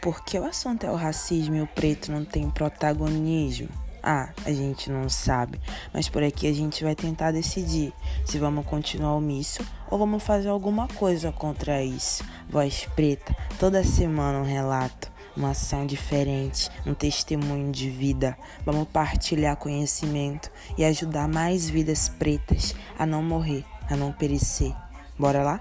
Por que o assunto é o racismo e o preto não tem protagonismo? Ah, a gente não sabe, mas por aqui a gente vai tentar decidir se vamos continuar omisso ou vamos fazer alguma coisa contra isso. Voz preta, toda semana um relato, uma ação diferente, um testemunho de vida. Vamos partilhar conhecimento e ajudar mais vidas pretas a não morrer, a não perecer. Bora lá?